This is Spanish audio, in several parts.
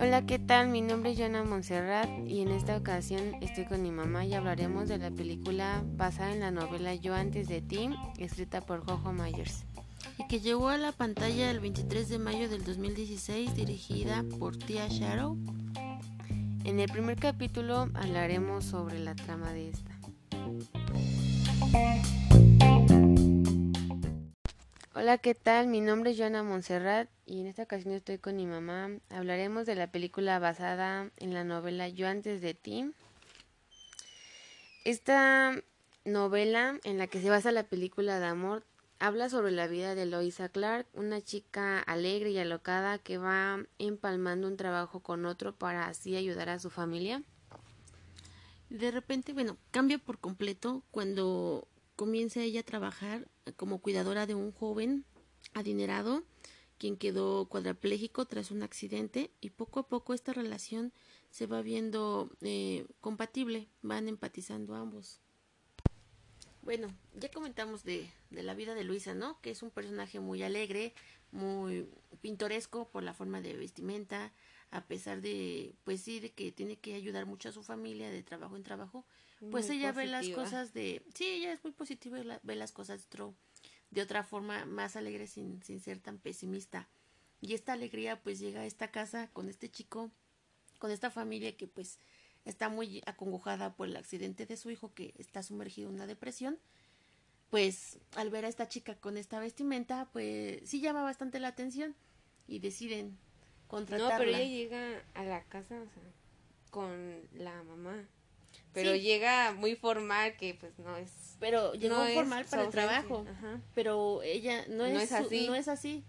Hola, ¿qué tal? Mi nombre es Joana Montserrat y en esta ocasión estoy con mi mamá y hablaremos de la película basada en la novela Yo antes de ti, escrita por Jojo Myers. Y que llegó a la pantalla el 23 de mayo del 2016, dirigida por Tia Shadow. En el primer capítulo hablaremos sobre la trama de esta. Hola, ¿qué tal? Mi nombre es Joana Montserrat y en esta ocasión estoy con mi mamá. Hablaremos de la película basada en la novela Yo antes de ti. Esta novela en la que se basa la película de amor habla sobre la vida de Loisa Clark, una chica alegre y alocada que va empalmando un trabajo con otro para así ayudar a su familia. De repente, bueno, cambia por completo cuando comienza ella a trabajar como cuidadora de un joven adinerado quien quedó cuadraplégico tras un accidente y poco a poco esta relación se va viendo eh, compatible, van empatizando ambos. Bueno, ya comentamos de, de, la vida de Luisa, ¿no? Que es un personaje muy alegre, muy pintoresco por la forma de vestimenta, a pesar de, pues sí, de que tiene que ayudar mucho a su familia de trabajo en trabajo, pues ella ve las cosas de, sí, ella es muy positiva y ve las cosas de, de otra forma más alegre sin, sin ser tan pesimista. Y esta alegría pues llega a esta casa con este chico, con esta familia que pues está muy acongojada por el accidente de su hijo que está sumergido en una depresión, pues al ver a esta chica con esta vestimenta, pues sí llama bastante la atención y deciden contratarla. No, pero ella llega a la casa o sea, con la mamá. Pero llega muy formal que pues no es pero llegó formal para el trabajo pero ella no, es, así. no es así.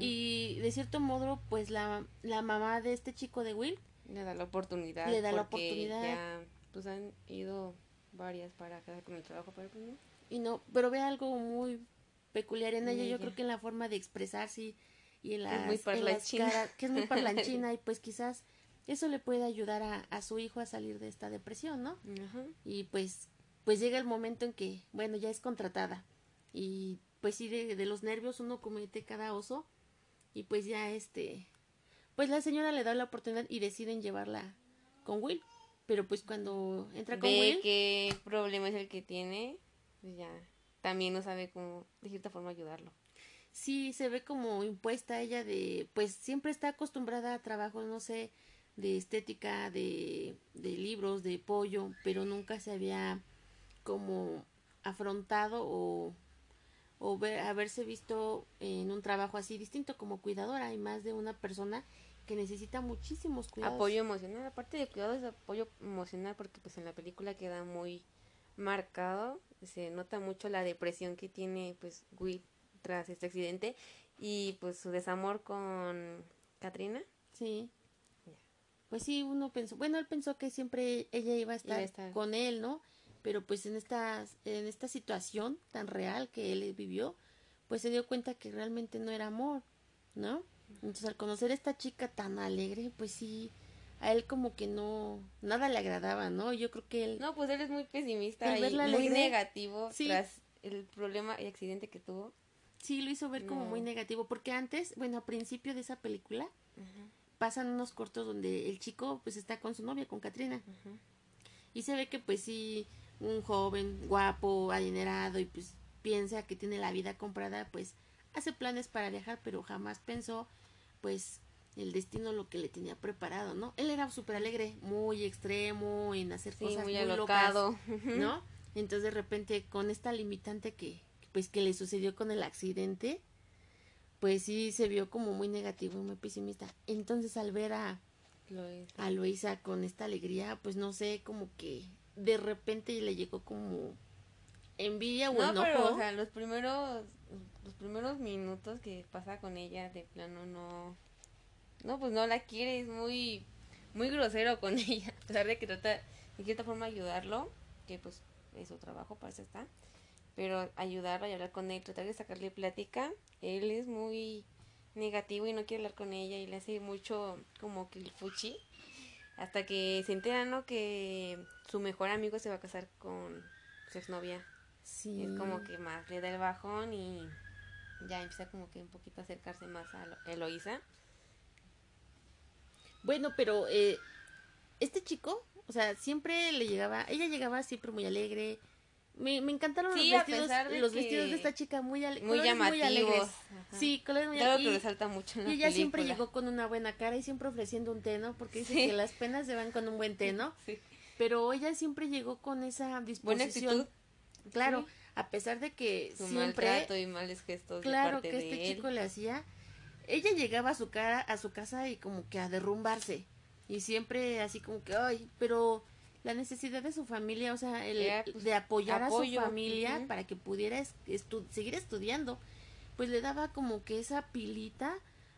Y de cierto modo pues la, la mamá de este chico de Will le da la oportunidad le da la oportunidad. ya pues han ido varias para quedar con el trabajo pero pues no. Y no pero ve algo muy peculiar en ella, yo creo que en la forma de expresarse y, en, la muy que es muy parlanchina y pues quizás eso le puede ayudar a, a su hijo a salir de esta depresión, ¿no? Y pues, pues llega el momento en que, bueno, ya es contratada y pues sí, de, de los nervios uno comete cada oso y pues ya este, pues la señora le da la oportunidad y deciden llevarla con Will. Pero pues cuando entra con Ve Will... qué problema es el que tiene, pues ya también no sabe cómo de cierta forma ayudarlo. Sí, se ve como impuesta ella de, pues siempre está acostumbrada a trabajos, no sé, de estética, de, de libros, de pollo, pero nunca se había como afrontado o, o ver, haberse visto en un trabajo así distinto como cuidadora. Hay más de una persona que necesita muchísimos cuidados. Apoyo emocional, aparte de cuidados, apoyo emocional porque pues en la película queda muy marcado, se nota mucho la depresión que tiene pues Will tras este accidente y pues su desamor con Katrina. Sí pues sí, uno pensó, bueno, él pensó que siempre ella iba a estar, con él, ¿no? Pero pues en esta, en esta situación tan real que él vivió, pues se dio cuenta que realmente no era amor, ¿no? Entonces al conocer a esta chica tan alegre, pues sí, a él como que no, nada le agradaba, ¿no? Yo creo que él... No, pues él es muy pesimista y muy negativo tras el problema y accidente que tuvo. Sí, lo hizo ver como muy negativo, porque antes, bueno, a principio de esa película, pasan unos cortos donde el chico pues está con su novia, con Katrina. Y se ve que pues sí, un joven guapo, adinerado y pues piensa que tiene la vida comprada, pues hace planes para viajar, pero jamás pensó pues el destino lo que le tenía preparado, ¿no? Él era súper alegre, muy extremo en hacer cosas muy, alocado. ¿no? Entonces de repente con esta limitante que pues que le sucedió con el accidente, pues sí se vio como muy negativo y muy pesimista. Entonces al ver a, a Luisa con esta alegría, pues no sé, como que de repente le llegó como envidia o no, enojo. Pero, o sea, los primeros, los primeros minutos que pasa con ella, de plano no, no, pues no la quiere, es muy, muy grosero con ella, a pesar de que trata de cierta forma ayudarlo, que pues es su trabajo, para eso está pero ayudarlo y hablar con él, tratar de sacarle plática, él es muy negativo y no quiere hablar con ella y le hace mucho como que el fuchi hasta que se entera, ¿no? Que su mejor amigo se va a casar con su exnovia. Sí. Es como que más le da el bajón y ya empieza como que un poquito a acercarse más a Elo- Eloísa. Bueno, pero eh, este chico, o sea, siempre le llegaba, ella llegaba siempre muy alegre. Me, me encantaron Sí, los vestidos, de los vestidos de esta chica muy, ale- Muy colores muy alegres. llamativos. Ajá. Sí, colores muy Claro que resalta mucho en Y la ella siempre llegó con una buena cara y siempre ofreciendo un té, ¿no? Porque dice Sí. que las penas se van con un buen té, ¿no? Sí. Pero ella siempre llegó con esa disposición. Buena actitud. Claro, Sí. a pesar de que Su siempre maltrato y males gestos claro de parte que de este él. chico le hacía ella llegaba a su cara a su casa y como que a derrumbarse y siempre así como que ay pero la necesidad de su familia o sea el Era, pues, de apoyar a su familia para que pudiera estu- seguir estudiando pues le daba como que esa pilita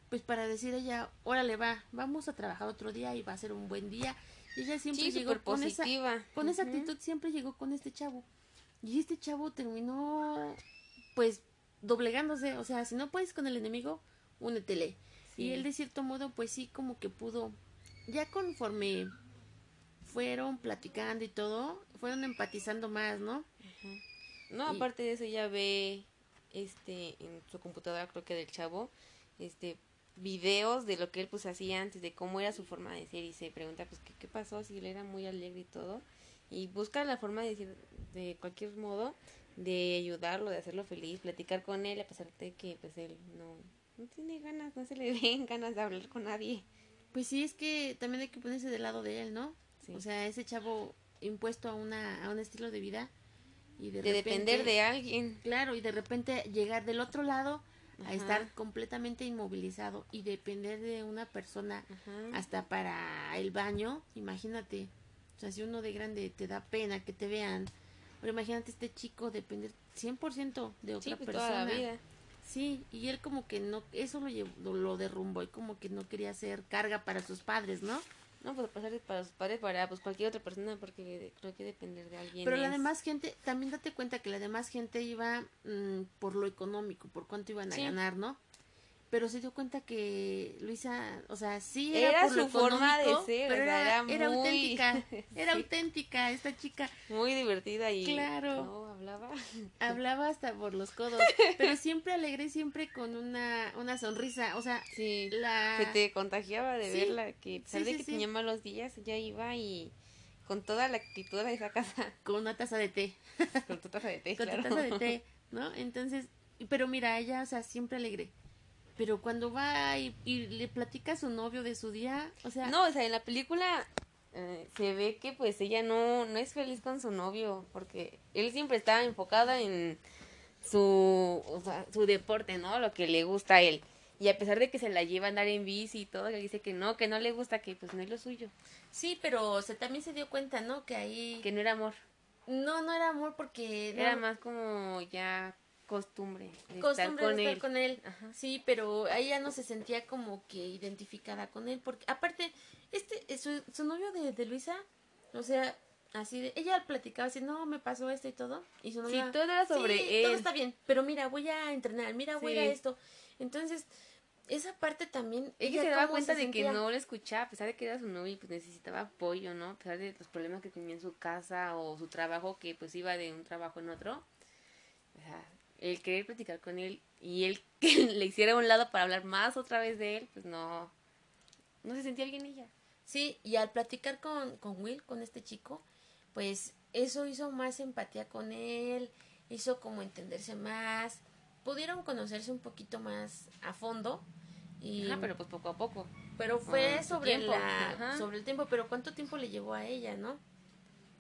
pues para decir ella órale va vamos a trabajar otro día y va a ser un buen día y ella siempre Sí, llegó con esa con esa actitud siempre llegó con este chavo. Y este chavo terminó, pues, doblegándose. O sea, si no puedes con el enemigo, únetele. Y él, de cierto modo, pues sí, como que pudo. Ya conforme fueron platicando y todo, fueron empatizando más, ¿no? No, Y- aparte de eso ya ve este en su computadora creo que del chavo este videos de lo que él pues hacía antes de cómo era su forma de ser y se pregunta pues qué, qué pasó si él era muy alegre y todo y busca la forma de decir de cualquier modo de ayudarlo de hacerlo feliz platicar con él a pesar de que pues él no no tiene ganas no se le ven ganas de hablar con nadie Pues sí, es que también hay que ponerse del lado de él, ¿no? Sí. O sea, ese chavo impuesto a, una, a un estilo de vida y de, de depender de alguien Claro, y de repente llegar del otro lado a estar completamente inmovilizado y depender de una persona Ajá. hasta para el baño, imagínate. O sea, si uno de grande te da pena que te vean, pero imagínate este chico depender 100% de otra sí pues persona. toda la vida Sí, y él como que no, eso lo, llevó- lo, lo derrumbó y como que no quería ser carga para sus padres, ¿no? No, pues de para sus padres, para pues cualquier otra persona, porque creo que depender de alguien. Pero la es- demás gente, también date cuenta que la demás gente iba mm, por lo económico, por cuánto iban a Sí. ganar, ¿no? Pero se dio cuenta que Luisa, o sea, sí era, Era por lo su forma de ser, pero era, era era muy- auténtica, era Sí. auténtica esta chica. Muy divertida y. Claro. No, hablaba. Hablaba hasta por los codos, pero siempre alegre, siempre con una, una sonrisa, o sea, Sí. la... Se te contagiaba de Sí. verla, que a pesar de que tenía malos días, ella iba y. Con toda la actitud de esa casa. con una taza de té. Con tu taza de té, con tu taza de té, ¿no? Entonces, pero mira, ella, o sea, siempre alegre. Pero cuando va y, y le platica a su novio de su día, o sea, No, o sea, en la película eh, se ve que pues ella no, no es feliz con su novio, porque él siempre estaba enfocado en su, o sea, su deporte, ¿no? Lo que le gusta a él. Y a pesar de que se la lleva a andar en bici y todo, él dice que no, que no le gusta, que pues no es lo suyo, sí, pero se también se dio cuenta, ¿no? Que ahí que no era amor, no, no era amor porque no- era más como ya costumbre de costumbre estar con de estar él. con él. Ajá. Sí, pero ella no se sentía como que identificada con él, porque aparte, este, su, su novio de, de Luisa, o sea, así de, ella platicaba así, no, me pasó esto y todo, y su Sí, novio, todo era sobre "Sí, él. todo está bien, pero mira, voy a entrenar, mira, voy a Sí. esto, entonces, esa parte también, Ella se daba cuenta se de que no le escuchaba, a pesar de que era su novio y pues necesitaba apoyo, ¿no? A pesar de los problemas que tenía en su casa o su trabajo, que pues iba de un trabajo en otro. O sea, el querer platicar con él y él que le hiciera a un lado para hablar más otra vez de él, pues no, no se sentía bien ella. Sí, y al platicar con, con Will, con este chico, pues eso hizo más empatía con él, hizo como entenderse más, pudieron conocerse un poquito más a fondo. Y, Ajá, pero pues poco a poco. pero fue sobre tiempo, la ajá. sobre el tiempo, pero cuánto tiempo le llevó a ella, ¿no?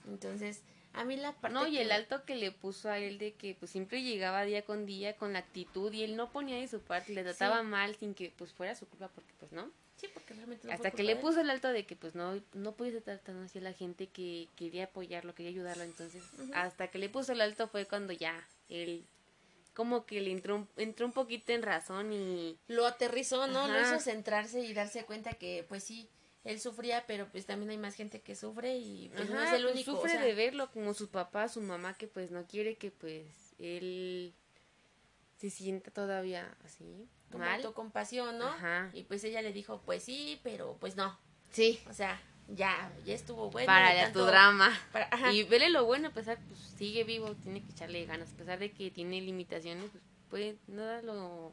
Entonces, a mí la parte No, y el alto que le puso a él de que pues siempre llegaba día con día con la actitud y él no ponía de su parte, le trataba mal sin que pues fuera su culpa porque pues no. Sí, porque realmente no Hasta que le puso el alto de que pues no, no pudiese tan así a la gente que quería apoyarlo, quería ayudarlo. Entonces, hasta que le puso el alto fue cuando ya él como que le entró, un- entró un poquito en razón y lo aterrizó, ¿no? Lo Ajá. hizo centrarse y darse cuenta que, pues sí, él sufría, pero pues también hay más gente que sufre y pues no es el pues, único. o sufre sea, de verlo como su papá, su mamá que pues no quiere que pues él se sienta todavía así como mal. autocompasión, ¿no? Ajá. Y pues ella le dijo, pues sí, pero pues no. Sí, O sea, ya, ya estuvo bueno. para ya tanto- tu drama. para- ajá. Y vele lo bueno, a pesar, pues sigue vivo, tiene que echarle ganas, a pesar de que tiene limitaciones, pues puede, nada lo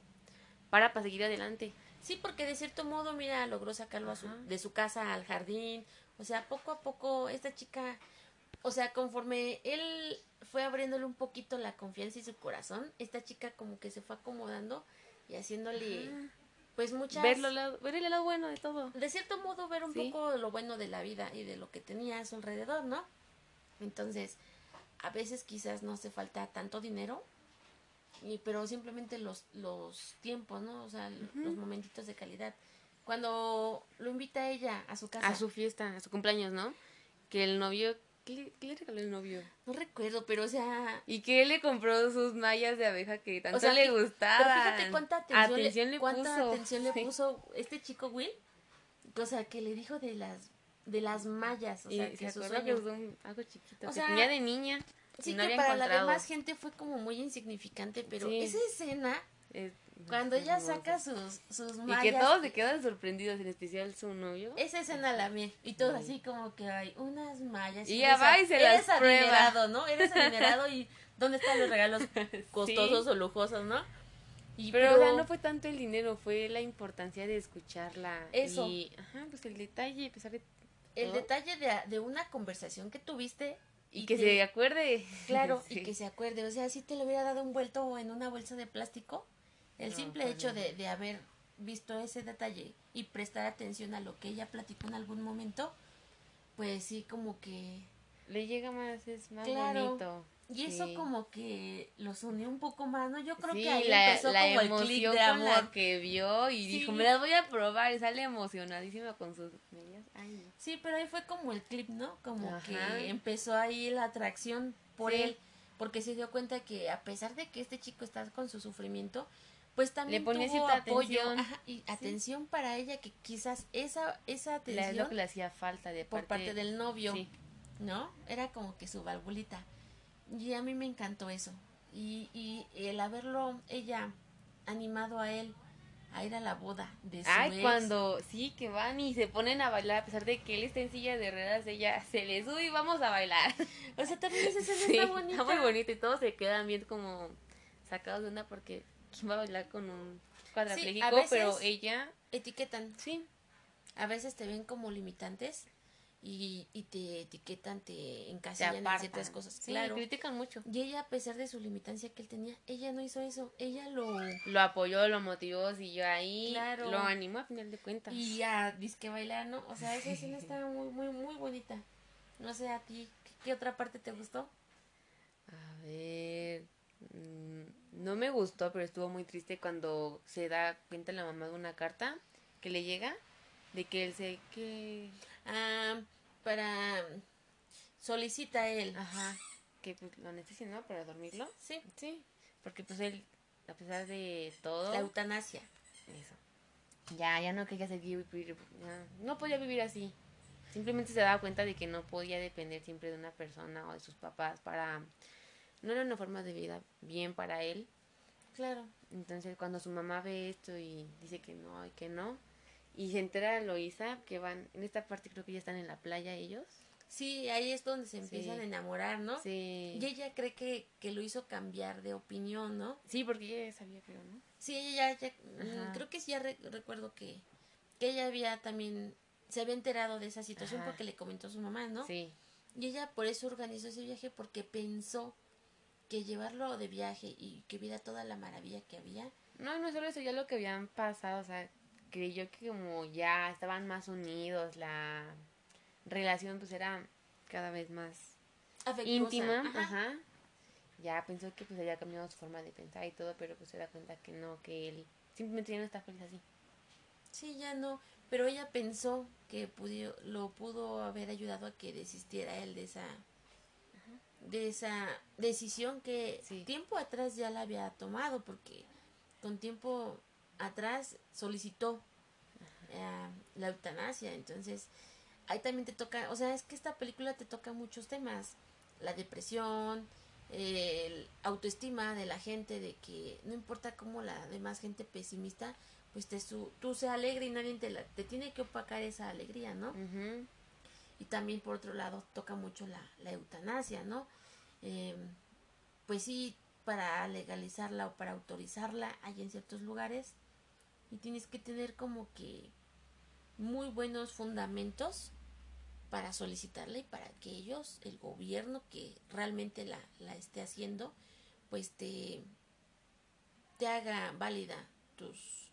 para para seguir adelante. Sí, porque de cierto modo, mira, logró sacarlo a su, de su casa al jardín. O sea, poco a poco esta chica, o sea, conforme él fue abriéndole un poquito la confianza y su corazón, esta chica como que se fue acomodando y haciéndole pues muchas ver, lado, ver el lado bueno de todo. De cierto modo ver un poco lo bueno de la vida y de lo que tenía a su alrededor no entonces a veces quizás no hace falta tanto dinero y pero simplemente los los tiempos no o sea los momentitos de calidad cuando lo invita a ella a su casa a su fiesta a su cumpleaños no que el novio ¿Qué le, regaló el novio? No recuerdo, pero o sea. Y que él le compró sus mallas de abeja que tanto le gustaban. Pero fíjate cuánta atención, le, cuánta puso. atención le puso este chico Will. O sea, que le dijo de las de las mallas. O sea, que se que usó algo chiquito. O sea, tenía de niña. Sí, que para la demás gente fue como muy insignificante, pero esa escena. Cuando ella saca sus, sus mallas. Y que todos se quedan sorprendidos, en especial su novio. Esa escena la vi. Y todos así como que hay unas mallas. Y ya va y se las prueba. ¿no? Eres adinerado y ¿dónde están los regalos costosos o lujosos, no? Y, pero, o sea, no fue tanto el dinero, fue la importancia de escucharla. Eso. Y, ajá, pues el detalle, pesar de El detalle de, de una conversación que tuviste y, que, se acuerde. Claro, y que se acuerde. O sea, si te lo hubiera dado envuelto en una bolsa de plástico, el simple hecho de, de haber visto ese detalle y prestar atención a lo que ella platicó en algún momento, pues sí, como que... Le llega más, es más bonito. Y eso como que los unió un poco más, ¿no? Yo creo que ahí la, empezó como el clic de amor. que vio y dijo, me las voy a probar y sale emocionadísima con sus medias. Sí, pero ahí fue como el clip, ¿no? Como que empezó ahí la atracción por él, porque se dio cuenta que a pesar de que este chico está con su sufrimiento, pues también le ponía tuvo apoyo y atención para ella que quizás esa esa atención es lo que le hacía falta de por parte del novio no era como que su valvulita y a mí me encantó eso y, y el haberlo ella animado a él a ir a la boda de su Ay, cuando sí que van y se ponen a bailar a pesar de que él está en silla de ruedas, ella se le sube y vamos a bailar. O sea, también esa escena está bonita. Está muy bonita y todos se quedan bien como sacados de una porque quién va a bailar con un cuadrapléjico, pero ella etiquetan. Sí. A veces te ven como limitantes y, y te etiquetan, te encasillan en ciertas cosas. Sí, claro. critican mucho. Y ella, a pesar de su limitancia que él tenía, ella no hizo eso. Ella lo... Lo apoyó, lo motivó, siguió ahí. Claro. Lo animó a final de cuentas. Y ya, que bailar, ¿no? O sea, esa escena está muy, muy, muy bonita. No sé, a ti, ¿qué, otra parte te gustó? A ver... Mm, no me gustó, pero estuvo muy triste cuando se da cuenta la mamá de una carta que le llega de que él se que ah, para solicita él. Ajá que pues lo necesita no para dormirlo. Sí. Sí porque pues él a pesar de todo la eutanasia. eso. Ya ya no quería seguir no podía vivir así. Simplemente se daba cuenta de que no podía depender siempre de una persona o de sus papás para no era una forma de vida bien para él. Claro. Entonces cuando su mamá ve esto y dice que no y que no, y se entera Loisa que van, en esta parte creo que ya están en la playa ellos. Sí, ahí es donde se empiezan a enamorar, ¿no? Sí. Y ella cree que, que lo hizo cambiar de opinión, ¿no? Sí, porque ella ya sabía, creo, ¿no? Sí, ella ya, mm, creo que sí, ya recuerdo que, que ella había también, se había enterado de esa situación porque le comentó a su mamá, ¿no? Sí. Y ella por eso organizó ese viaje porque pensó que llevarlo de viaje y que viera toda la maravilla que había. No, no solo eso, ya lo que habían pasado, o sea, creyó que como ya estaban más unidos, la relación pues era cada vez más íntima, ajá. Ya pensó que pues había cambiado su forma de pensar y todo, pero pues se da cuenta que no, que él simplemente ya no está feliz así. Sí, ya no, pero ella pensó que pudo, lo pudo haber ayudado a que desistiera él de esa de esa decisión que tiempo atrás ya la había tomado porque con tiempo atrás solicitó eh, la eutanasia. Entonces ahí también te toca o sea es que esta película te toca muchos temas. La depresión el autoestima de la gente de que no importa cómo la demás gente pesimista pues te su, tú sea alegre y nadie te, la, te tiene que opacar esa alegría no y también por otro lado toca mucho la, la eutanasia, ¿no? Em, pues sí, para legalizarla o para autorizarla hay en ciertos lugares y tienes que tener como que muy buenos fundamentos para solicitarla y para que ellos, el gobierno que realmente la, la esté haciendo, pues te, te haga válida tus,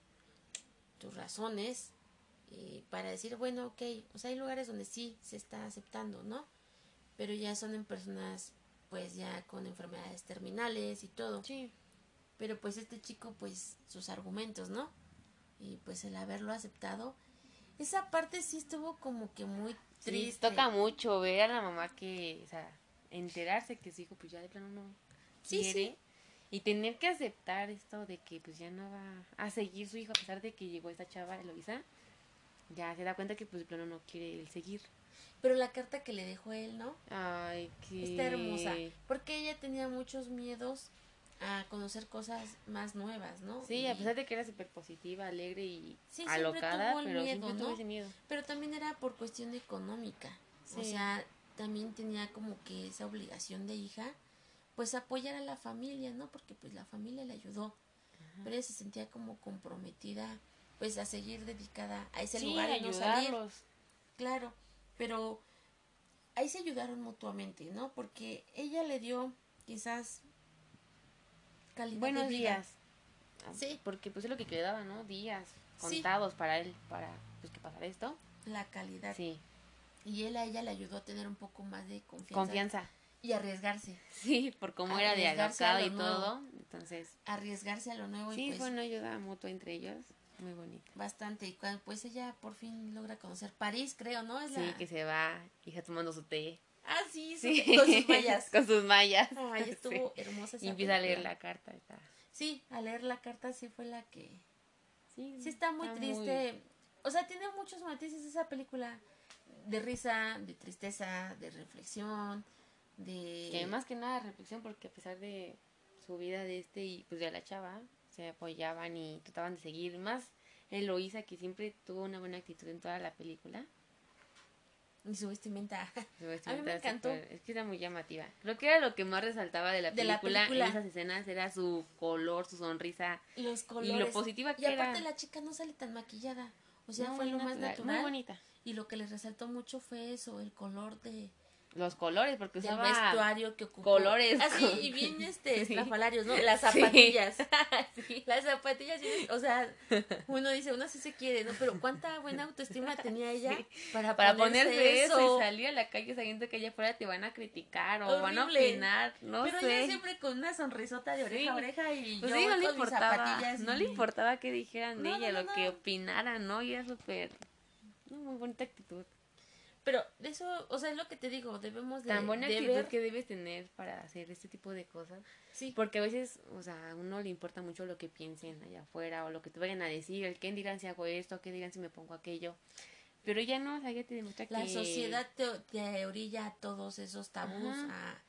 tus razones eh, para decir, bueno, ok, o sea, hay lugares donde sí se está aceptando, ¿no? Pero ya son en personas, pues ya con enfermedades terminales y todo. Sí. Pero pues este chico, pues sus argumentos, ¿no? Y pues el haberlo aceptado, esa parte sí estuvo como que muy Sí, triste. toca mucho ver a la mamá que, o sea, enterarse que su hijo pues ya de plano no quiere sí. y tener que aceptar esto de que pues ya no va a seguir su hijo a pesar de que llegó esta chava Eloisa, ya se da cuenta que pues de plano no quiere él seguir. Pero la carta que le dejó él, ¿no? Ay, que Está hermosa. Porque ella tenía muchos miedos a conocer cosas más nuevas, ¿no? Sí, Y- a pesar de que era súper positiva, alegre y Sí, siempre alocada, tuvo el pero miedo, tuvo ¿no? ese miedo. Pero también era por cuestión económica. O Sí. sea, también tenía como que esa obligación de hija, pues apoyar a la familia, ¿no? Porque pues la familia le ayudó. Pero ella se sentía como comprometida, pues a seguir dedicada a ese sí, lugar y no salir. ayudarlos. Claro, pero ahí se ayudaron mutuamente, ¿no? Porque ella le dio quizás calidad Buenos de vida. días. Ah, Sí. Porque pues es lo que quedaba, ¿no? Días Sí. contados para él, para pues que pasara esto. La calidad. Sí, Y él a ella le ayudó a tener un poco más de confianza. confianza. Y arriesgarse. Sí, por cómo era de Arriesgarse a alocado y nuevo. todo. Entonces, Arriesgarse a lo nuevo sí, y pues fue una ayuda mutua entre ellos. Muy bonita. bastante. Y cuando pues ella por fin logra conocer París, creo, ¿no? Es Sí, la- que se va, hija tomando su té. Ah, sí, Sí, con sus mallas. Con sus mallas. Ay, estuvo Sí. hermosa esa Y empieza a leer la carta. Está. Sí, a leer la carta sí fue la que... Sí, Sí está muy triste. O sea, tiene muchos matices esa película. De risa, de tristeza, de reflexión, de... Que más que nada reflexión, porque a pesar de su vida de este y pues de la chava, se apoyaban y trataban de seguir. Más Eloísa, que siempre tuvo una buena actitud en toda la película. Y su vestimenta. Su vestimenta me encantó. Es que era muy llamativa. Creo que era lo que más resaltaba de la De la película, en esas escenas era su color, su sonrisa. Los colores. Y lo positiva que Y aparte era. la chica no sale tan maquillada. O sea, No, fue lo más natural. Muy bonita. Y lo que les resaltó mucho fue eso, el color de, Los colores, porque del usaba vestuario que ocupó. colores Así, con- y bien este, Sí. estrafalarios, ¿no? Las zapatillas. Sí. Las zapatillas, o sea, uno dice, uno sí se quiere, ¿no? Pero cuánta buena autoestima tenía ella Sí. para, Para ponerse, ponerse eso, y salir a la calle sabiendo que allá afuera te van a criticar o van a Horrible. opinar, no Pero sé. ella siempre con una sonrisota de oreja a oreja y Pues yo no le importaba, zapatillas no le importaba que dijeran de No, ella, no, lo no, que no. opinaran, ¿no? Y era súper, muy bonita actitud. Pero eso, o sea, es lo que te digo, debemos de, Tan buena de actitud ver. que debes tener para hacer este tipo de cosas. Sí, Porque a veces, o sea, a uno le importa mucho lo que piensen allá afuera o lo que te vayan a decir, el qué dirán si hago esto, qué dirán si me pongo aquello. Pero ella no, o sea, ella te demuestra la que... sociedad te, te orilla a todos esos tabús, a-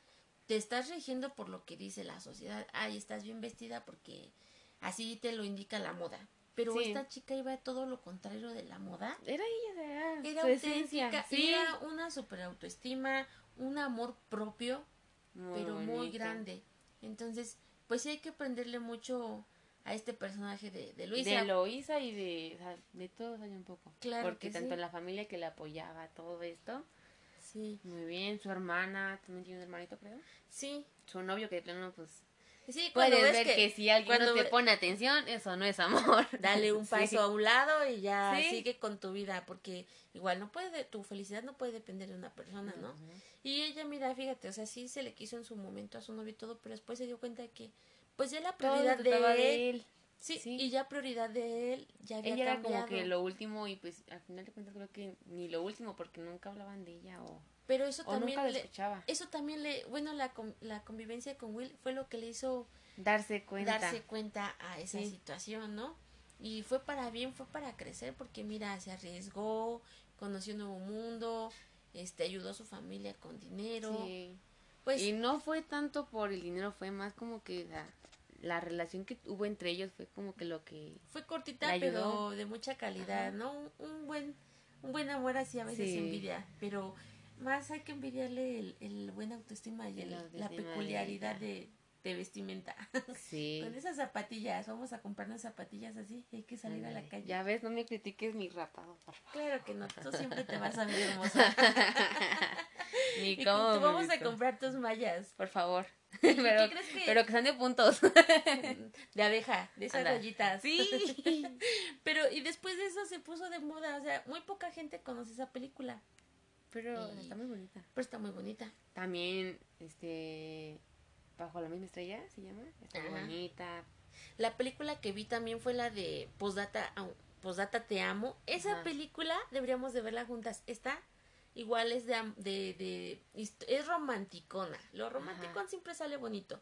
te estás rigiendo por lo que dice la sociedad. Ay, estás bien vestida porque así te lo indica la moda. Pero Sí. esta chica iba a todo lo contrario de la moda. Era ella, era, Era auténtica, Sí. era una super autoestima, un amor propio, pero muy grande. Entonces, pues sí hay que aprenderle mucho a este personaje de, de Luisa. De Eloísa y de, o sea, de todos hay un poco. Claro Porque que tanto sí. la familia que le apoyaba, todo esto. Sí, Muy bien, su hermana, también tiene un hermanito, creo. sí. Su novio que de plano, pues... Sí, cuando Puedes ves ver que, si alguien no te ve- pone atención, eso no es amor. dale un paso Sí. a un lado y ya Sí. sigue con tu vida, porque igual no puede, tu felicidad no puede depender de una persona, ¿no? Y ella, mira, fíjate, o sea, sí se le quiso en su momento a su novio y todo, pero después se dio cuenta de que, pues ya la prioridad de él, de él. Sí, Sí. y ya prioridad de él ya había Ella era como que lo último y pues al final de cuentas creo que ni lo último porque nunca hablaban de ella o, Pero eso o también nunca le, escuchaba. eso también le, bueno, la, la convivencia con Will fue lo que le hizo Darse cuenta. darse cuenta a esa Sí. situación, ¿no? Y fue para bien, fue para crecer, porque mira, se arriesgó, conoció un nuevo mundo, este, ayudó a su familia con dinero, Sí. pues y no fue tanto por el dinero, fue más como que la, la relación que hubo entre ellos fue como que lo que... fue cortita, pero de mucha calidad, Ajá. ¿no? Un, un buen, un buen amor así a veces Sí. envidia, pero más hay que envidiarle el, el buen autoestima y El la peculiaridad de, de vestimenta. Sí. Con esas zapatillas, vamos a comprarnos zapatillas así, hay que salir a la calle. Ya ves, no me critiques mi rapado, por favor. Claro que no, tú siempre te vas a ver hermosa. Ni Y cómo tú vamos a comprar tus mallas Por favor. qué pero, crees que- pero que sean de puntos. de abeja, de esas Anda. rayitas. Sí. Pero y después de eso se puso de moda, o sea, muy poca gente conoce esa película, Pero Y- está muy bonita. pero está muy bonita. También, este. Bajo la misma estrella se llama. Está Ajá. bonita. La película que vi también fue la de Postdata, au- Postdata Te Amo. Esa Ajá. película deberíamos de verla juntas. Está igual es de, de, de es romanticona. Lo romanticón siempre sale bonito.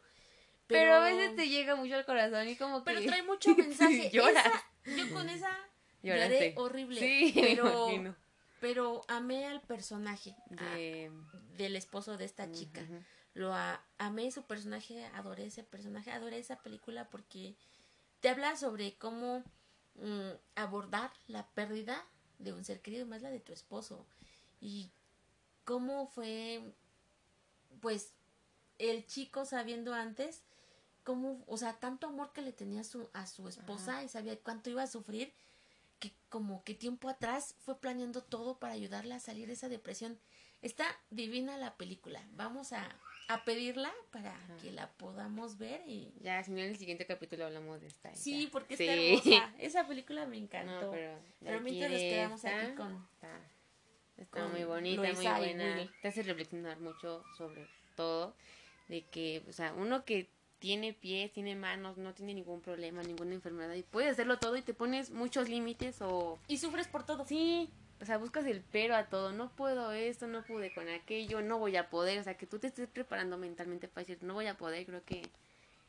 Pero, a veces te llega mucho al corazón y como que. pero trae mucho mensaje. Lloras. Esa- yo con esa Lloraste. lloré horrible. Sí, pero. Pero amé al personaje a- del esposo de esta chica. Lo a- amé su personaje, adoré ese personaje, adoré esa película porque te habla sobre cómo mm, abordar la pérdida de un ser querido, más la de tu esposo. Y cómo fue, pues, el chico sabiendo antes, cómo, o sea, tanto amor que le tenía a su, a su esposa y sabía cuánto iba a sufrir, que como que tiempo atrás fue planeando todo para ayudarla a salir de esa depresión. Está divina la película. Vamos a, a pedirla para que la podamos ver y... Ya, si no, en el siguiente capítulo hablamos de esta. Sí, ya. porque Sí. está hermosa. Esa película me encantó. No, pero. mientras nos quedamos esta, aquí con... Está, está con muy bonita, muy Luisa buena. Te hace reflexionar mucho sobre todo. De que, o sea, uno que tiene pies, tiene manos, no tiene ningún problema, ninguna enfermedad y puede hacerlo todo y te pones muchos límites o. Y sufres por todo. Sí, o sea, buscas el pero a todo. No puedo esto, no pude con aquello, no voy a poder. O sea, que tú te estés preparando mentalmente para decir, no voy a poder, creo que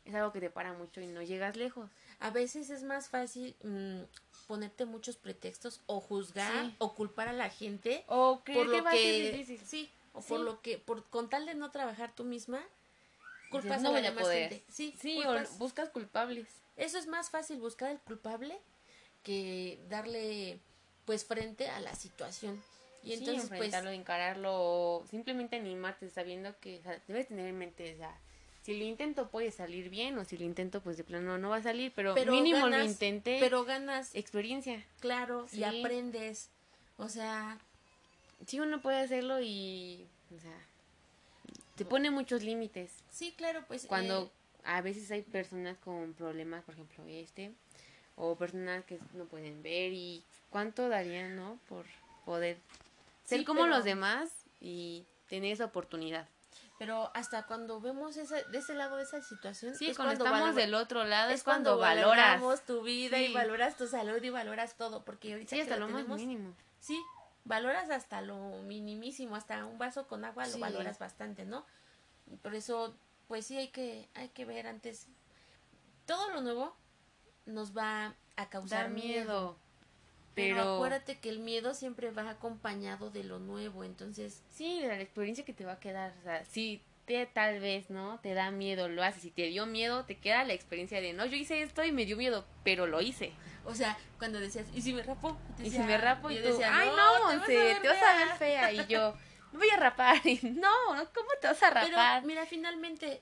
es algo que te para mucho y no llegas lejos. A veces es más fácil mm, ponerte muchos pretextos o juzgar Sí. o culpar a la gente O por lo va a ser que difícil. sí o por lo que por con tal de no trabajar tú misma culpas no a la voy a demás poder. gente. Sí, Sí, culpas. o buscas culpables. Eso es más fácil buscar el culpable que darle pues frente a la situación. Y entonces pues enfrentarlo, encararlo, o simplemente animarte sabiendo que o sea, debes tener en mente, o sea, si lo intento puede salir bien, o si lo intento pues de plano no va a salir, pero, pero mínimo lo intenté, pero ganas experiencia. claro Sí. y aprendes. O sea, Sí, uno puede hacerlo y, o sea, te pone muchos límites. sí, claro, pues Cuando eh, a veces hay personas con problemas, por ejemplo este, o personas que no pueden ver y cuánto darían, ¿no? Por poder ser Sí, como pero- los demás y tener esa oportunidad. pero hasta cuando vemos esa, de ese lado esa situación, Sí, es cuando, cuando estamos valor- del otro lado es es cuando, valoras. valoramos tu vida y Sí. valoras tu salud y valoras todo, porque ahorita Sí, hasta lo más tenemos, mínimo. sí, valoras hasta lo minimísimo, hasta un vaso con agua lo Sí. valoras bastante, ¿no? Por eso, pues sí hay que, hay que ver antes. Todo lo nuevo nos va a causar Dar miedo. miedo. Pero, Pero, acuérdate que el miedo siempre va acompañado de lo nuevo, entonces sí, de la experiencia que te va a quedar. O sea, si te tal vez, ¿no? Te da miedo, lo haces. Si te dio miedo, te queda la experiencia de, no, yo hice esto y me dio miedo, pero lo hice. O sea, cuando decías, ¿y si me rapo? Y si me rapo y yo tú, decía, ay, "No, no, te vas a Monse, ver te vas a ver fea". Y yo, me voy a rapar. Y no, ¿cómo te vas a Pero rapar? mira, finalmente,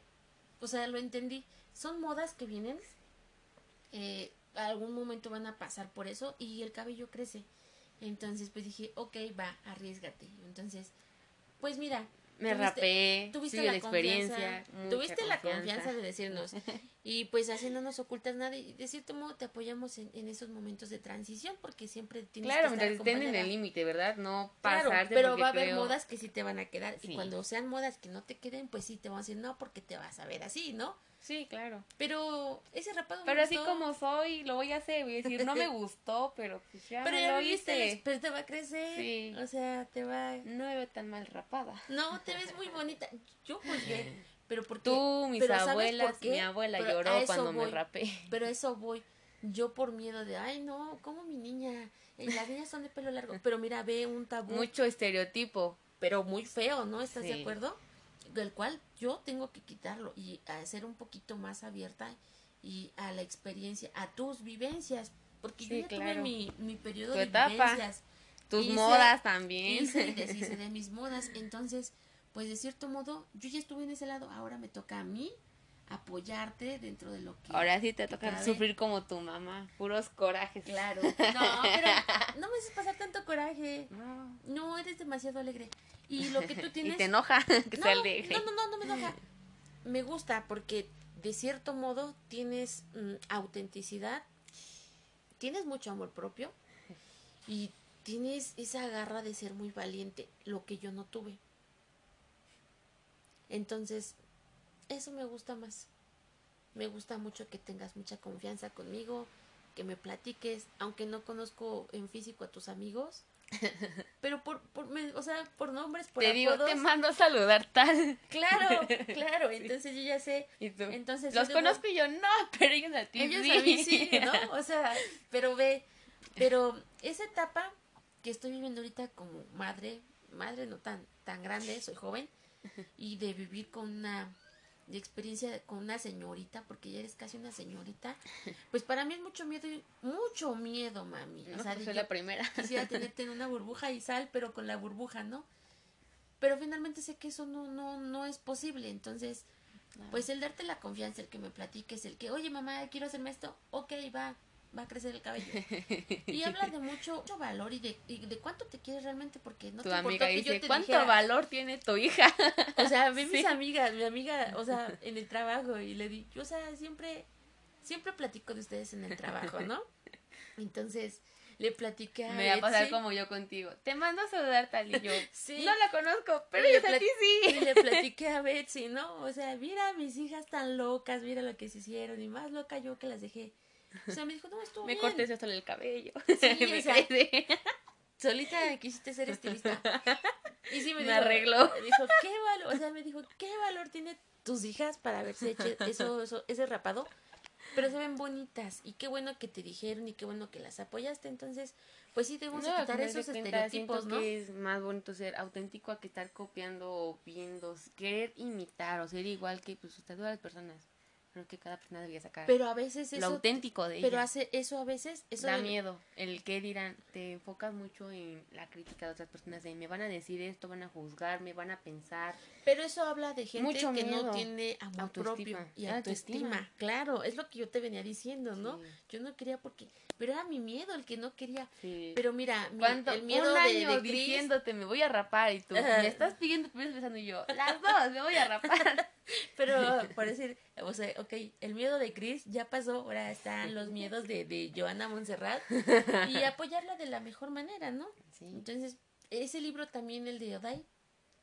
o sea, lo entendí. Son modas que vienen, eh, algún momento van a pasar por eso y el cabello crece. Entonces, pues dije, ok, va, arriesgate. Entonces, pues mira, me tuviste- rapé, tuviste sí, la la experiencia. confianza, tuviste la confianza de decirnos y pues así no nos ocultas nada y de cierto modo te apoyamos en, en esos momentos de transición porque siempre tienes Claro, que estar estén en el límite, ¿verdad? No Claro, pasarte pero porque va a haber creo- modas que sí te van a quedar y cuando sean modas que no te queden, pues sí te van a decir no porque te vas a ver así, ¿no? Sí, claro. Pero ese rapado me Pero así gustó, como soy, lo voy a hacer. Voy a decir, no me gustó, pero pues ya pero me ya lo ex- pero te va a crecer, Sí. o sea, te va No me veo tan mal rapada. no, te ves muy bonita. Yo juzgué, pero porque Tú, mis pero ¿sabes por abuelas, mi abuela Pero lloró cuando me rapé. Pero eso voy. Yo por miedo de, ay, no, como mi niña. Eh, Las niñas son de pelo largo. Pero mira, ve un tabú. Mucho estereotipo. pero muy feo, ¿no? ¿Estás de Sí. acuerdo? Del cual yo tengo que quitarlo y a ser un poquito más abierta y a la experiencia, a tus vivencias. Porque yo ya tuve mi, mi periodo Tu de etapa. vivencias. Tus Hice- modas también. Hice y deshice de mis modas. Entonces, pues de cierto modo, yo ya estuve en ese lado. Ahora me toca a mí apoyarte dentro de lo que... Ahora sí te toca sufrir como tu mamá, puros corajes. Claro. No, pero no me haces pasar tanto coraje. No. No, eres demasiado alegre. Y lo que tú tienes... Y te enoja que no, sea alegre. no, no, no, no me enoja. Me gusta porque de cierto modo tienes mm, autenticidad, tienes mucho amor propio y tienes esa garra de ser muy valiente, lo que yo no tuve. Entonces, eso me gusta más. Me gusta mucho que tengas mucha confianza conmigo, que me platiques, aunque no conozco en físico a tus amigos. Pero por, por me- o sea, por nombres, por Te digo, te mando a saludar tal. Claro, claro, entonces yo ya sé. Y tú. Entonces Los yo digo, conozco y yo, no, pero ellos a ti ellos sí. a mí sí, ¿no? O sea, pero ve, pero esa etapa que estoy viviendo ahorita como madre, madre no tan tan grande, soy joven y de vivir con una de experiencia con una señorita, porque ya eres casi una señorita, pues para mí es mucho miedo, mucho miedo, mami. No, o sea, pues soy la primera. quisiera tenerte en una burbuja y sal, pero con la burbuja, ¿no? Pero finalmente sé que eso no, no, no es posible. Entonces, pues el darte la confianza, el que me platiques, el que, oye mamá, quiero hacerme esto, ok, va, va a crecer el cabello. Y habla de mucho, mucho valor y de, y de cuánto te quieres realmente, porque no tu te amiga que yo te ¿cuánto dijera- valor tiene tu hija? O sea, ve Sí. mis amigas, mi amiga, o sea, en el trabajo y le di, o sea, siempre, siempre platico de ustedes en el trabajo, ¿no? Entonces, le platiqué a Me va a pasar como yo contigo. Te mando a saludar tal y yo. Sí. No la conozco, pero Y le ellos a ti sí. Y le platiqué a Betsy, ¿no? O sea, mira, mis hijas tan locas, mira lo que se hicieron, y más loca yo que las dejé. O sea, me dijo, no, estuvo Me bien. corté hasta el cabello. Sí, Me o sea. Solita quisiste ser estilista. Y sí me, Me dijo, arregló. Me dijo, ¿qué valor? O sea, me dijo, ¿qué valor tiene tus hijas para haberse hecho eso, eso, ese rapado? Pero se ven bonitas. Y qué bueno que te dijeron y qué bueno que las apoyaste. Entonces, pues sí debemos de No, quitar esos cuentas, estereotipos, ¿no? que es más bonito ser auténtico a que estar copiando o viendo, querer imitar o ser igual que pues todas las personas. Creo que cada persona debería sacar Pero a veces lo eso... auténtico de Pero ella. hace eso a veces... Eso da de- miedo el que dirán te enfocas mucho en la crítica de otras personas de me van a decir esto van a juzgar me van a pensar Pero eso habla de gente Mucho que no miedo. tiene amor Autoestima. propio y Autoestima. autoestima. Claro, es lo que yo te venía diciendo, ¿no? Sí. Yo no quería porque... Pero era mi miedo el que no quería. sí. Pero mira, mi- ¿Cuánto? el miedo un de, año de Chris- diciéndote me voy a rapar y tú me estás pidiendo primero pensando y yo las dos me voy a rapar Pero, por decir, o sea, ok, el miedo de Chris ya pasó, ahora están los miedos de, de Joana Montserrat y apoyarla de la mejor manera, ¿no? sí Entonces, ese libro también, el de Odai,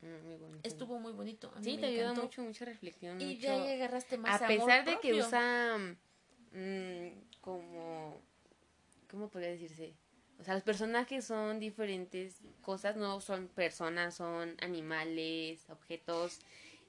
muy bonito estuvo muy bonito. A mí sí me te ayuda mucho mucha reflexión Y mucho- ahí agarraste más a amor pesar de que usa mm, como cómo podría decirse o sea los personajes son diferentes cosas no son personas son animales objetos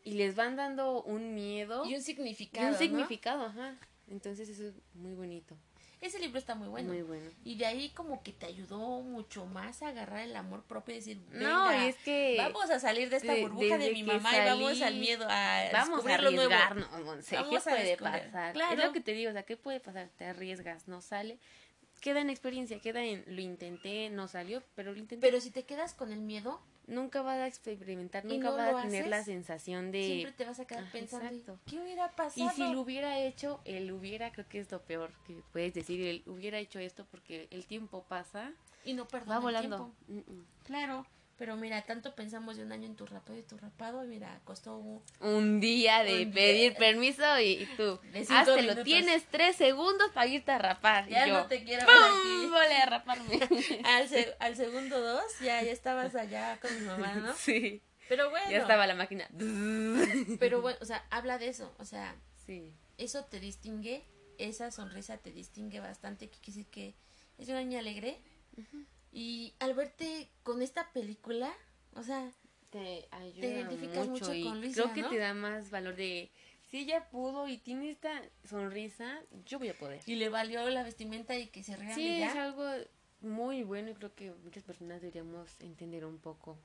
y les van dando un miedo Y un y significado. un ¿no? significado ajá entonces eso es muy bonito Ese libro está muy bueno. muy bueno Y de ahí como que te ayudó mucho más a agarrar el amor propio y decir, no "Venga, y es que vamos a salir de esta de- burbuja de desde mi mamá y vamos salí, al miedo a Vamos a lo nuevo". arriesgarnos, Monse. ¿Qué Vamos a puede pasar? Claro. Es lo que te digo, o sea, ¿qué puede pasar? Te arriesgas, no sale. Queda en experiencia, queda en lo intenté, no salió, pero lo intenté. Pero si te quedas con el miedo, nunca vas a experimentar, ¿Y nunca no vas a tener la sensación de... siempre te vas a quedar pensando, exacto. ¿qué hubiera Y pasado? si lo hubiera hecho, él hubiera, creo que es lo peor que puedes decir, él hubiera hecho esto porque el tiempo pasa, Y no perdona va el volando. tiempo. Mm, mm. Claro, pero mira, tanto pensamos de un año en tu rapado y tu rapado, y mira, costó un- Un día de Un día. pedir permiso y, y tú, lo tienes tres segundos para irte a rapar. Ya y yo, no te quiero ver ¡pum! Vale a raparme. Al, se- al segundo dos, ya, ya estabas allá con mi mamá, ¿no? Sí. Pero bueno, Ya estaba la máquina. pero bueno, o sea, habla de eso, o sea, Sí. eso te distingue, esa sonrisa te distingue bastante, que quiere decir que es una niña alegre. Y al verte con esta película, o sea, Te ayuda identificas mucho, mucho y con Luisa, creo que ¿no? te da más valor de si ella pudo y tiene esta sonrisa, yo voy a poder. y le valió la vestimenta y que se rean de Sí, es algo muy bueno y creo que muchas personas deberíamos entender un poco,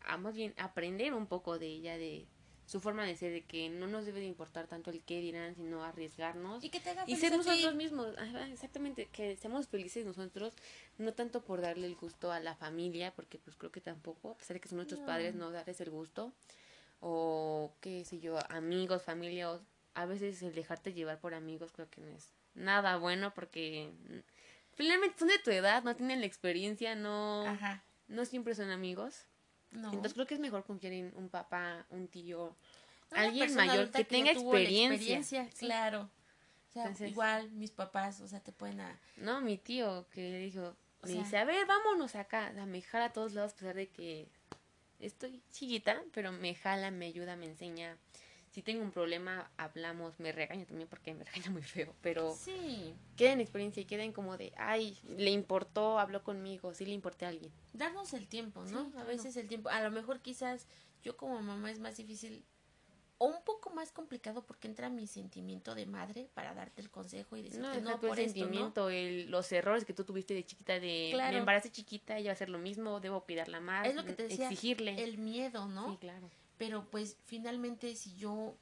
a más bien aprender un poco de ella, de su forma de ser, de que no nos debe de importar tanto el qué dirán, sino arriesgarnos Y que te haga y ser nosotros mismos, exactamente, que seamos felices nosotros, no tanto por darle el gusto a la familia, porque pues creo que tampoco, a pesar de que son nuestros No. padres, no darles el gusto, o qué sé yo, amigos, familia, o a veces el dejarte llevar por amigos creo que no es nada bueno porque mm, finalmente son de tu edad, no tienen la experiencia, no, Ajá. no siempre son amigos. No. Entonces creo que es mejor confiar en un papá, un tío, Una alguien mayor que tenga experiencia. Sí. Claro. O sea, Entonces- igual mis papás, o sea, te pueden a... No, mi tío que dijo, O me sea- dice, a ver, vámonos acá, me jala a todos lados a pesar de que estoy chiquita, pero me jala, me ayuda, me enseña. Si tengo un problema, hablamos, me regaña también porque me regaña muy feo, pero Sí, queda en experiencia y queden como de, ay, le importó, habló conmigo, sí le importé a alguien. darnos el tiempo, ¿no? Sí, A veces el tiempo, a lo mejor quizás yo como mamá es más difícil o un poco más complicado porque entra mi sentimiento de madre para darte el consejo y decirte No, no, el por ¿no? sentimiento, el- los errores que tú tuviste de chiquita, de Claro. me embaracé chiquita, ella va a hacer lo mismo, debo cuidarla más, Es lo que te decía, exigirle. El miedo, ¿no? Sí, claro. Pero pues finalmente si yo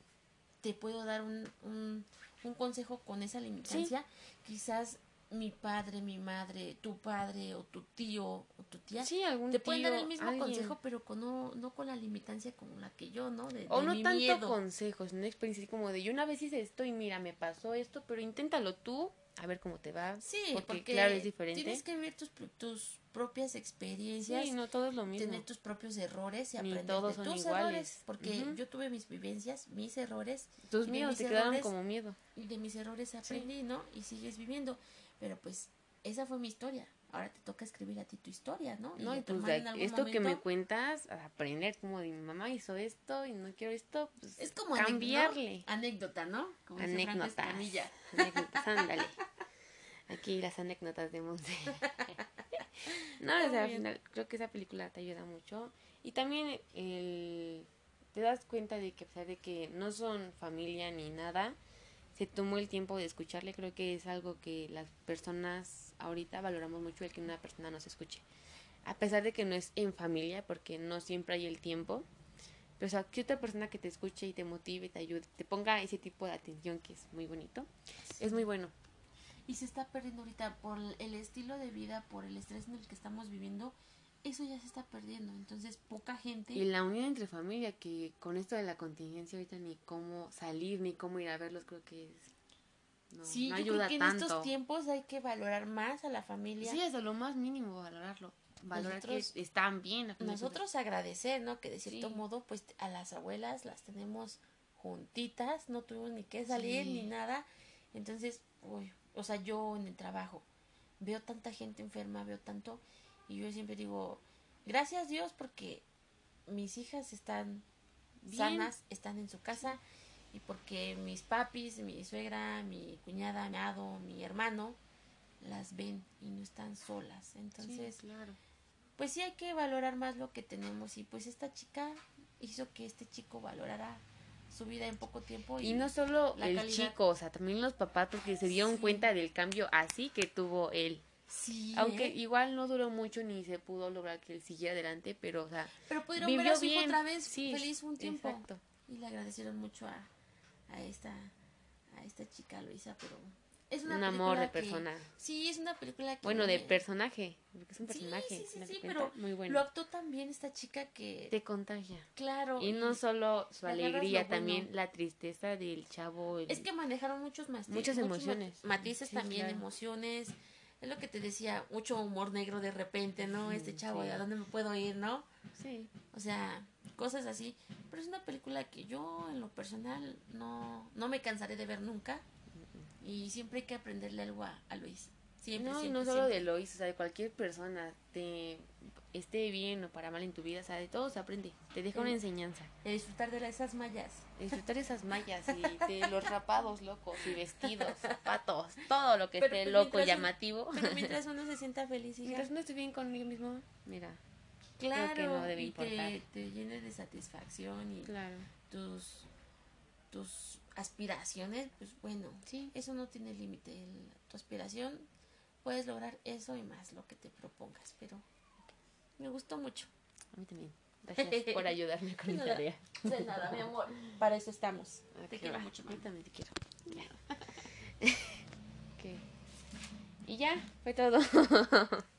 te puedo dar un, un, un consejo con esa limitancia, quizás mi padre, mi madre, tu padre o tu tío o tu tía Sí, algún te pueden dar tío, el mismo alguien. consejo, pero con no, no con la limitancia como la que yo, ¿no? De, O de no mi tanto miedo. consejos, una experiencia como de yo una vez hice esto y mira, me pasó esto, pero inténtalo tú, a ver cómo te va. Sí, porque, porque, claro, es diferente. tienes que ver tus, tus propias experiencias, Sí, no todo es lo mismo. tener tus propios errores y Ni aprender todos de tus iguales. errores, porque yo tuve mis vivencias, mis errores, Tus mis te quedaron errores- como miedo. y de mis errores aprendí, ¿no? Y sigues viviendo, pero pues esa fue mi historia. Ahora te toca escribir a ti tu historia, ¿no? No, y pues esto que me cuentas, aprender como de mi mamá hizo esto y no quiero esto, pues es como anécdota, cambiarle. anécdota, ¿no? Como. Escamilla. Anécdotas, ándale. Aquí las anécdotas de Monse. no, o sea, al final creo que esa película te ayuda mucho. Y también el, te das cuenta de que a pesar de que no son familia ni nada, se tomó el tiempo de escucharle. Creo que es algo que las personas ahorita valoramos mucho el que una persona nos escuche. A pesar de que no es en familia, porque no siempre hay el tiempo. Pero o sea, que otra persona que te escuche y te motive, te ayude, te ponga ese tipo de atención que es muy bonito. Es muy bueno. Y se está perdiendo ahorita por el estilo de vida, por el estrés en el que estamos viviendo, eso ya se está perdiendo. Entonces, poca gente... Y la unión entre familia, que con esto de la contingencia ahorita ni cómo salir, ni cómo ir a verlos, creo que es... No, sí, no yo ayuda creo que en tanto. estos tiempos hay que valorar más a la familia. Sí, hasta lo más mínimo valorarlo. Valorar Nosotros- que están bien. Nosotros agradecer, ¿no? Que de cierto Sí. modo, pues a las abuelas las tenemos juntitas, no tuvimos ni que salir Sí. ni nada. Entonces, uy, o sea, yo en el trabajo veo tanta gente enferma, veo tanto, y yo siempre digo, gracias Dios porque mis hijas están Bien. sanas, están en su casa, y porque mis papis, mi cuñada, mi cuñada, mi mi hermano, las ven y no están solas. Sí, Entonces, claro. pues sí hay que valorar más lo que tenemos y pues esta chica hizo que este chico valorara su vida en poco tiempo y, Y no solo el calidad. chico, o sea, también los papás, porque se dieron Sí. cuenta del cambio así que tuvo él. sí Aunque ¿eh? igual no duró mucho ni se pudo lograr que él siguiera adelante, pero, o sea, pero pudieron ver vivió a su hijo bien. otra vez Sí, feliz un tiempo Exacto. y le agradecieron mucho a, a esta a esta chica Luisa pero es una Un amor de que- persona. sí es una película que Bueno, de personaje, porque es un personaje. sí, pero Muy lo bueno. actuó también esta chica que Te contagia. claro Y no solo su alegría, lo bueno. también la tristeza del chavo. el- Es que manejaron muchos más Muchas emociones. mat- matices Sí, también, claro. emociones. Es lo que te decía, mucho humor negro de repente, ¿no? Este chavo. ¿a dónde me puedo ir, no? Sí. O sea, cosas así. Pero es una película que yo, en lo personal, no, no me cansaré de ver nunca. Y siempre hay que aprenderle algo a, a Luis. Siempre, no, siempre, no solo siempre. de Lois, o sea, de cualquier persona, te esté bien o para mal en tu vida, o sea, de todo se aprende. Te deja una enseñanza. De disfrutar de esas mallas. Disfrutar esas mallas y de los rapados locos y vestidos, zapatos, todo lo que Pero, esté pues, loco, llamativo. Pero mientras uno se sienta feliz y. Mientras no estoy bien conmigo mismo, mira, Claro, que no debe y importar. te, te llene de satisfacción y claro. tus tus aspiraciones, pues bueno, Sí. eso no tiene límite. Tu aspiración puedes lograr eso y más lo que te propongas, pero me gustó mucho. A mí también. Gracias por ayudarme con mi tarea. De nada, mi amor. Para eso estamos. Ah, Te quiero va. mucho, Yo mamá. también te quiero. Y ya, fue todo.